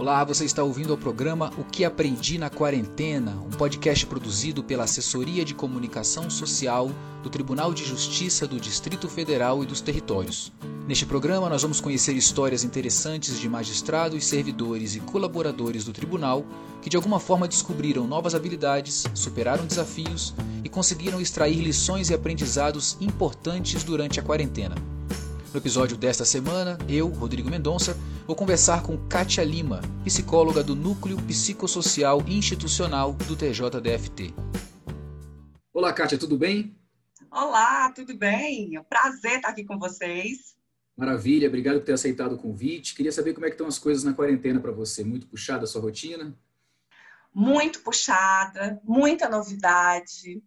Olá, você está ouvindo o programa O que Aprendi na Quarentena, um podcast produzido pela Assessoria de Comunicação Social do Tribunal de Justiça do Distrito Federal e dos Territórios. Neste programa, nós vamos conhecer histórias interessantes de magistrados, servidores e colaboradores do tribunal que de alguma forma descobriram novas habilidades, superaram desafios e conseguiram extrair lições e aprendizados importantes durante a quarentena. No episódio desta semana, eu, Rodrigo Mendonça, vou conversar com Kátia Lima, psicóloga do Núcleo Psicossocial Institucional do TJDFT. Olá, Kátia, tudo bem? Olá, tudo bem? É um prazer estar aqui com vocês. Maravilha, obrigado por ter aceitado o convite. Queria saber como é que estão as coisas na quarentena para você. Muito puxada a sua rotina? Muito puxada, muita novidade,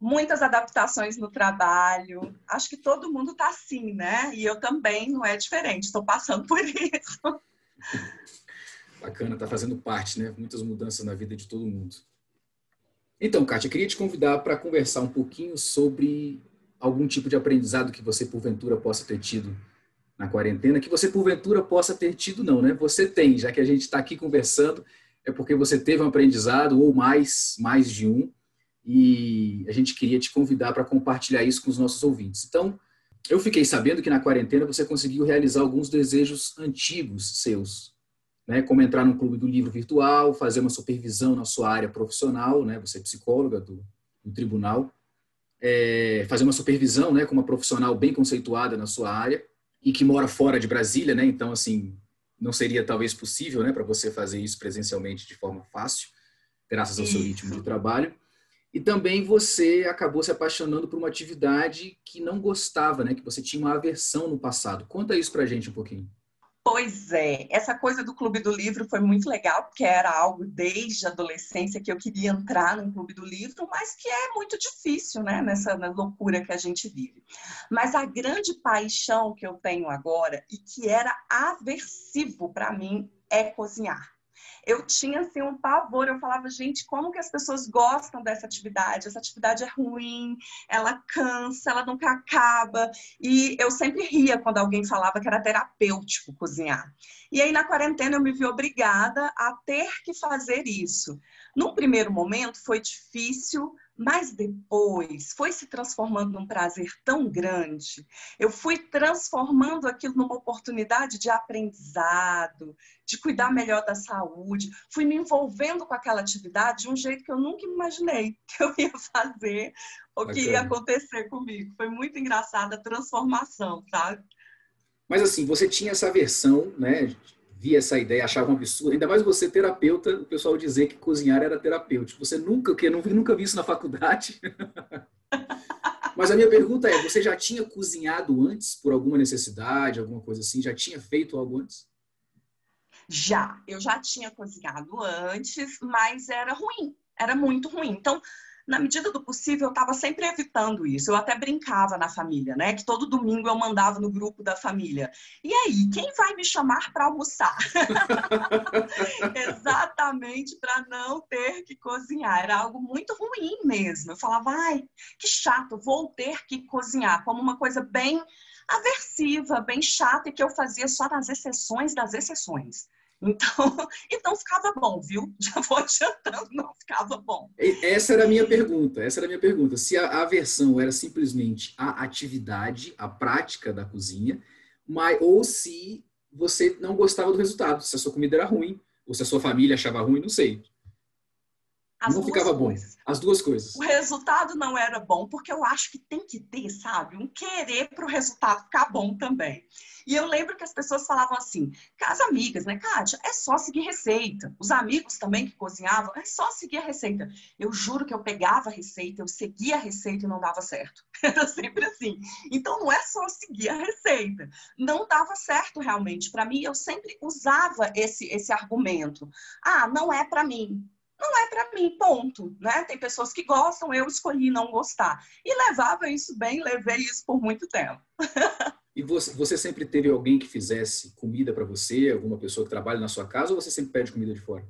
muitas adaptações no trabalho. Acho que todo mundo está assim, né? E eu também não é diferente, estou passando por isso. Bacana, está fazendo parte, né? Muitas mudanças na vida de todo mundo. Então, Kátia, queria te convidar para conversar um pouquinho sobre algum tipo de aprendizado que você, porventura, possa ter tido na quarentena, que você, porventura, possa ter tido, não, né? Você tem, já que a gente está aqui conversando, é porque você teve um aprendizado, ou mais, mais de um, e a gente queria te convidar para compartilhar isso com os nossos ouvintes. Então, eu fiquei sabendo que na quarentena você conseguiu realizar alguns desejos antigos seus, né? Como entrar num clube do livro virtual, fazer uma supervisão na sua área profissional, né? Você é psicóloga do, do tribunal, é, fazer uma supervisão, né? Com uma profissional bem conceituada na sua área e que mora fora de Brasília, né? Então, assim, não seria talvez possível, né? Para você fazer isso presencialmente de forma fácil, graças ao seu ritmo de trabalho. E também você acabou se apaixonando por uma atividade que não gostava, né? Que você tinha uma aversão no passado. Conta isso pra gente um pouquinho. Pois é, essa coisa do Clube do Livro foi muito legal, porque era algo desde a adolescência que eu queria entrar no Clube do Livro, mas que é muito difícil, né, nessa loucura que a gente vive. Mas a grande paixão que eu tenho agora e que era aversivo para mim é cozinhar eu tinha assim um pavor. Eu falava, gente, como que as pessoas gostam dessa atividade? Essa atividade é ruim, ela cansa, ela nunca acaba. E eu sempre ria quando alguém falava que era terapêutico cozinhar. E aí na quarentena eu me vi obrigada a ter que fazer isso. No primeiro momento foi difícil, mas depois foi se transformando num prazer tão grande. Eu fui transformando aquilo numa oportunidade de aprendizado, de cuidar melhor da saúde. Fui me envolvendo com aquela atividade de um jeito que eu nunca imaginei que eu ia fazer ou que ia acontecer comigo. Foi muito engraçada a transformação, sabe? Mas assim, você tinha essa versão, né? Via essa ideia, achava um absurdo, ainda mais você terapeuta, o pessoal dizer que cozinhar era terapêutico. Você nunca, que não nunca vi isso na faculdade. Mas a minha pergunta é, você já tinha cozinhado antes por alguma necessidade, alguma coisa assim? Já tinha feito algo antes? Já, eu já tinha cozinhado antes, mas era ruim, era muito ruim. Então, na medida do possível, eu estava sempre evitando isso. Eu até brincava na família, né? Que todo domingo eu mandava no grupo da família. E aí, quem vai me chamar para almoçar? Exatamente para não ter que cozinhar. Era algo muito ruim mesmo. Eu falava, ai, que chato, vou ter que cozinhar, como uma coisa bem aversiva, bem chata e que eu fazia só nas exceções das exceções. Então, então ficava bom, viu? Já vou adiantando, não ficava bom. Essa era a minha pergunta. Essa era a minha pergunta. Se a aversão era simplesmente a atividade, a prática da cozinha, mas, ou se você não gostava do resultado, se a sua comida era ruim, ou se a sua família achava ruim, não sei. As não ficava coisas. bom. As duas coisas. O resultado não era bom, porque eu acho que tem que ter, sabe, um querer para o resultado ficar bom também. E eu lembro que as pessoas falavam assim, as amigas, né, Kátia, é só seguir receita. Os amigos também que cozinhavam, é só seguir a receita. Eu juro que eu pegava a receita, eu seguia a receita e não dava certo. Era sempre assim. Então não é só seguir a receita. Não dava certo realmente. Para mim, eu sempre usava esse, esse argumento. Ah, não é para mim não é para mim, ponto. Né? Tem pessoas que gostam, eu escolhi não gostar. E levava isso bem, levei isso por muito tempo. e você, você sempre teve alguém que fizesse comida para você, alguma pessoa que trabalha na sua casa, ou você sempre pede comida de fora?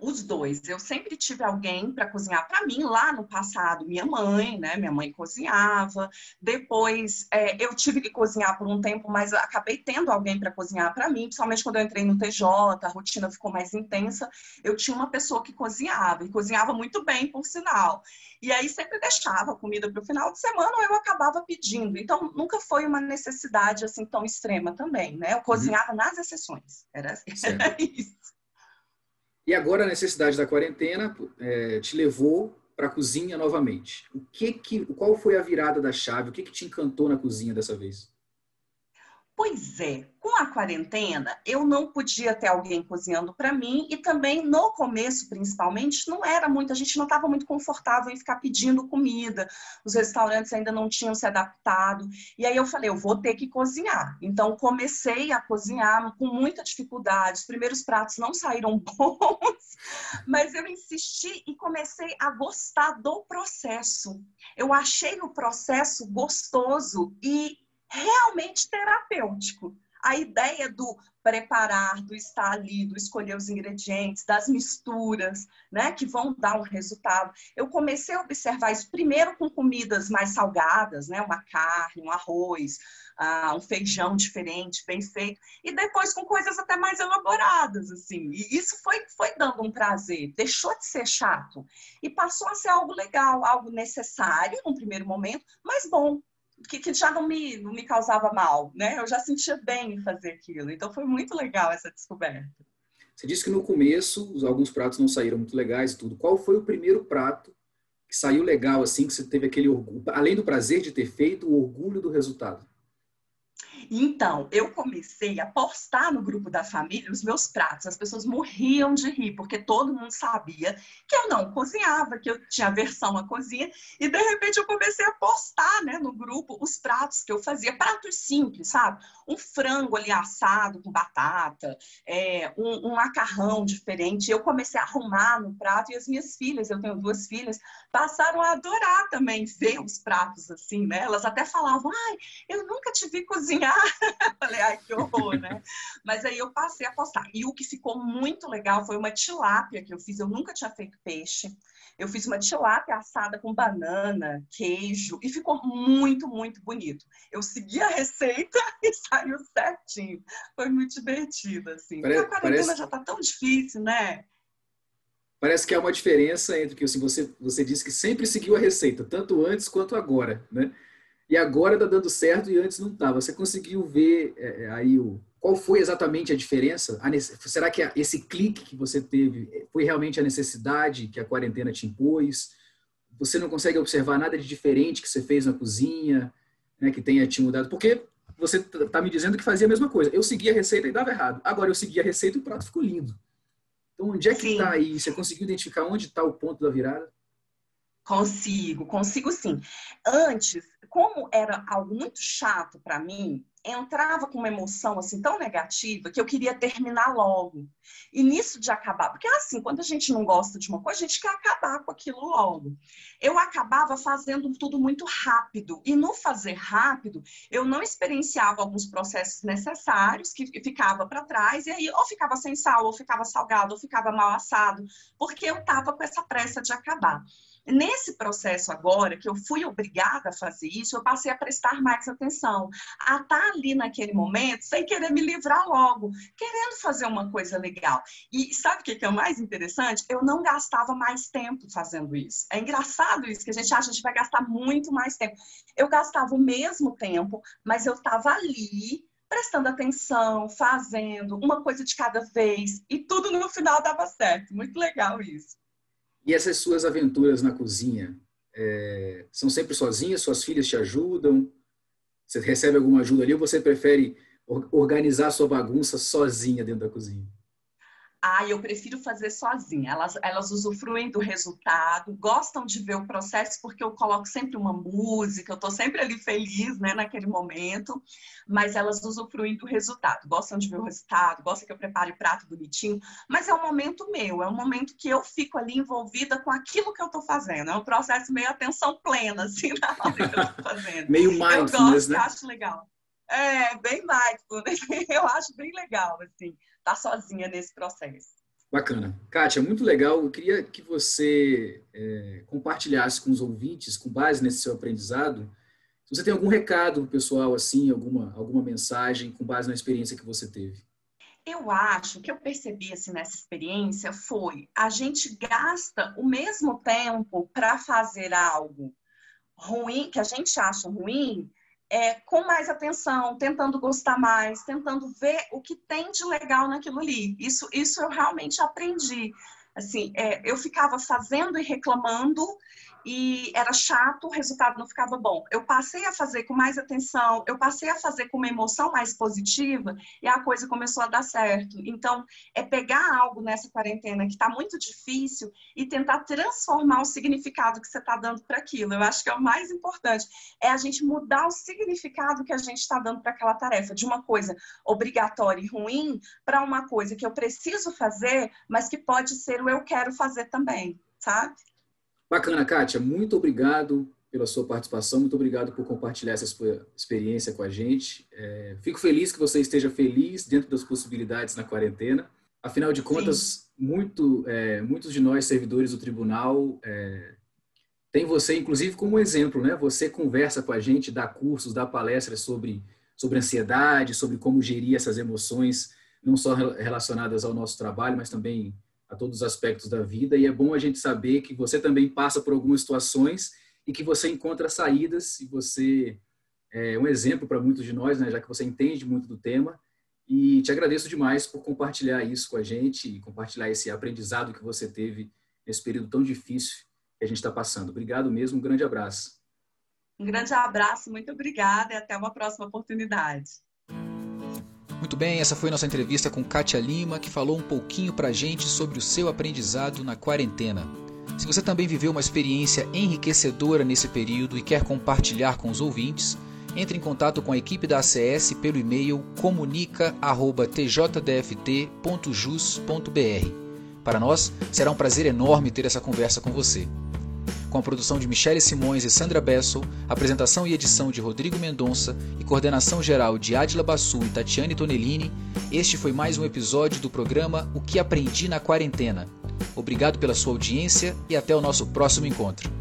Os dois. Eu sempre tive alguém para cozinhar para mim. Lá no passado, minha mãe, né? Minha mãe cozinhava. Depois, é, eu tive que cozinhar por um tempo, mas acabei tendo alguém para cozinhar para mim. Principalmente quando eu entrei no TJ, a rotina ficou mais intensa. Eu tinha uma pessoa que cozinhava e cozinhava muito bem, por sinal. E aí sempre deixava a comida para o final de semana ou eu acabava pedindo. Então, nunca foi uma necessidade assim tão extrema também, né? Eu cozinhava uhum. nas exceções. Era, era isso. E agora a necessidade da quarentena é, te levou para a cozinha novamente. O que que, qual foi a virada da chave? O que que te encantou na cozinha dessa vez? Pois é, com a quarentena, eu não podia ter alguém cozinhando para mim e também no começo, principalmente, não era muito, a gente não estava muito confortável em ficar pedindo comida. Os restaurantes ainda não tinham se adaptado. E aí eu falei, eu vou ter que cozinhar. Então comecei a cozinhar com muita dificuldade. Os primeiros pratos não saíram bons, mas eu insisti e comecei a gostar do processo. Eu achei o processo gostoso e realmente terapêutico. A ideia do preparar, do estar ali, do escolher os ingredientes, das misturas, né, que vão dar um resultado. Eu comecei a observar isso primeiro com comidas mais salgadas, né, uma carne, um arroz, uh, um feijão diferente, bem feito, e depois com coisas até mais elaboradas, assim. E isso foi, foi dando um prazer, deixou de ser chato e passou a ser algo legal, algo necessário no primeiro momento, mas bom, que, que, já não me, não me causava mal, né? Eu já sentia bem em fazer aquilo. Então foi muito legal essa descoberta. Você disse que no começo alguns pratos não saíram muito legais, tudo. Qual foi o primeiro prato que saiu legal assim, que você teve aquele orgulho, além do prazer de ter feito, o orgulho do resultado? Então, eu comecei a postar no grupo da família os meus pratos. As pessoas morriam de rir, porque todo mundo sabia que eu não cozinhava, que eu tinha versão à cozinha. E, de repente, eu comecei a postar né, no grupo os pratos que eu fazia. Pratos simples, sabe? Um frango ali assado com batata, é, um, um macarrão diferente. Eu comecei a arrumar no prato. E as minhas filhas, eu tenho duas filhas, passaram a adorar também ver os pratos assim, né? Elas até falavam, ai, eu nunca te vi cozinhar Falei, ai, que horror, né? Mas aí eu passei a postar. E o que ficou muito legal foi uma tilápia que eu fiz. Eu nunca tinha feito peixe. Eu fiz uma tilápia assada com banana, queijo, e ficou muito, muito bonito. Eu segui a receita e saiu certinho. Foi muito divertido, assim. Pare, a quarentena parece... já tá tão difícil, né? Parece que há uma diferença entre que assim, você, você disse que sempre seguiu a receita, tanto antes quanto agora, né? E agora está dando certo e antes não estava. Você conseguiu ver é, é, aí o qual foi exatamente a diferença? A, será que esse clique que você teve foi realmente a necessidade que a quarentena te impôs? Você não consegue observar nada de diferente que você fez na cozinha, né, que tenha te mudado? Porque você está me dizendo que fazia a mesma coisa. Eu seguia a receita e dava errado. Agora eu segui a receita e o prato ficou lindo. Então, onde é que está aí? Você conseguiu identificar onde está o ponto da virada? Consigo, consigo sim. Antes, como era algo muito chato para mim, entrava com uma emoção assim tão negativa que eu queria terminar logo. E nisso de acabar, porque assim, quando a gente não gosta de uma coisa, a gente quer acabar com aquilo logo. Eu acabava fazendo tudo muito rápido e no fazer rápido, eu não experienciava alguns processos necessários que ficava para trás e aí ou ficava sem sal, ou ficava salgado, ou ficava mal assado, porque eu estava com essa pressa de acabar. Nesse processo agora, que eu fui obrigada a fazer isso, eu passei a prestar mais atenção, a estar ali naquele momento, sem querer me livrar logo, querendo fazer uma coisa legal. E sabe o que é o mais interessante? Eu não gastava mais tempo fazendo isso. É engraçado isso, que a gente acha que a gente vai gastar muito mais tempo. Eu gastava o mesmo tempo, mas eu estava ali prestando atenção, fazendo uma coisa de cada vez, e tudo no final dava certo. Muito legal isso. E essas suas aventuras na cozinha é, são sempre sozinhas? Suas filhas te ajudam? Você recebe alguma ajuda ali ou você prefere organizar sua bagunça sozinha dentro da cozinha? Ah, eu prefiro fazer sozinha. Elas, elas usufruem do resultado, gostam de ver o processo, porque eu coloco sempre uma música, eu estou sempre ali feliz, né, naquele momento, mas elas usufruem do resultado, gostam de ver o resultado, gostam que eu prepare prato bonitinho, mas é um momento meu, é um momento que eu fico ali envolvida com aquilo que eu estou fazendo. É um processo meio atenção plena, assim, na hora que eu estou fazendo. meio mindfulness, eu gosto, né? acho legal. É, bem mindfulness. Eu acho bem legal, assim estar tá sozinha nesse processo. Bacana. Kátia, muito legal. Eu queria que você é, compartilhasse com os ouvintes, com base nesse seu aprendizado, se você tem algum recado pessoal, assim, alguma, alguma mensagem com base na experiência que você teve. Eu acho que eu percebi assim, nessa experiência foi a gente gasta o mesmo tempo para fazer algo ruim, que a gente acha ruim, é, com mais atenção, tentando gostar mais, tentando ver o que tem de legal naquilo ali. Isso, isso eu realmente aprendi. Assim, é, eu ficava fazendo e reclamando e era chato, o resultado não ficava bom. Eu passei a fazer com mais atenção, eu passei a fazer com uma emoção mais positiva e a coisa começou a dar certo. Então, é pegar algo nessa quarentena que está muito difícil e tentar transformar o significado que você está dando para aquilo. Eu acho que é o mais importante. É a gente mudar o significado que a gente está dando para aquela tarefa, de uma coisa obrigatória e ruim para uma coisa que eu preciso fazer, mas que pode ser o eu quero fazer também, sabe? Bacana, Kátia. Muito obrigado pela sua participação, muito obrigado por compartilhar essa sua experiência com a gente. É, fico feliz que você esteja feliz dentro das possibilidades na quarentena. Afinal de contas, muito, é, muitos de nós, servidores do tribunal, é, tem você, inclusive, como exemplo. Né? Você conversa com a gente, dá cursos, dá palestras sobre, sobre ansiedade, sobre como gerir essas emoções, não só relacionadas ao nosso trabalho, mas também a todos os aspectos da vida e é bom a gente saber que você também passa por algumas situações e que você encontra saídas e você é um exemplo para muitos de nós, né, já que você entende muito do tema e te agradeço demais por compartilhar isso com a gente e compartilhar esse aprendizado que você teve nesse período tão difícil que a gente está passando. Obrigado mesmo, um grande abraço. Um grande abraço, muito obrigada e até uma próxima oportunidade. Muito bem, essa foi nossa entrevista com Kátia Lima, que falou um pouquinho pra gente sobre o seu aprendizado na quarentena. Se você também viveu uma experiência enriquecedora nesse período e quer compartilhar com os ouvintes, entre em contato com a equipe da ACS pelo e-mail comunica@tjdft.jus.br. Para nós, será um prazer enorme ter essa conversa com você com a produção de Michele Simões e Sandra Bessel, apresentação e edição de Rodrigo Mendonça e coordenação geral de Adila Bassu e Tatiane Tonellini, este foi mais um episódio do programa O que Aprendi na Quarentena. Obrigado pela sua audiência e até o nosso próximo encontro.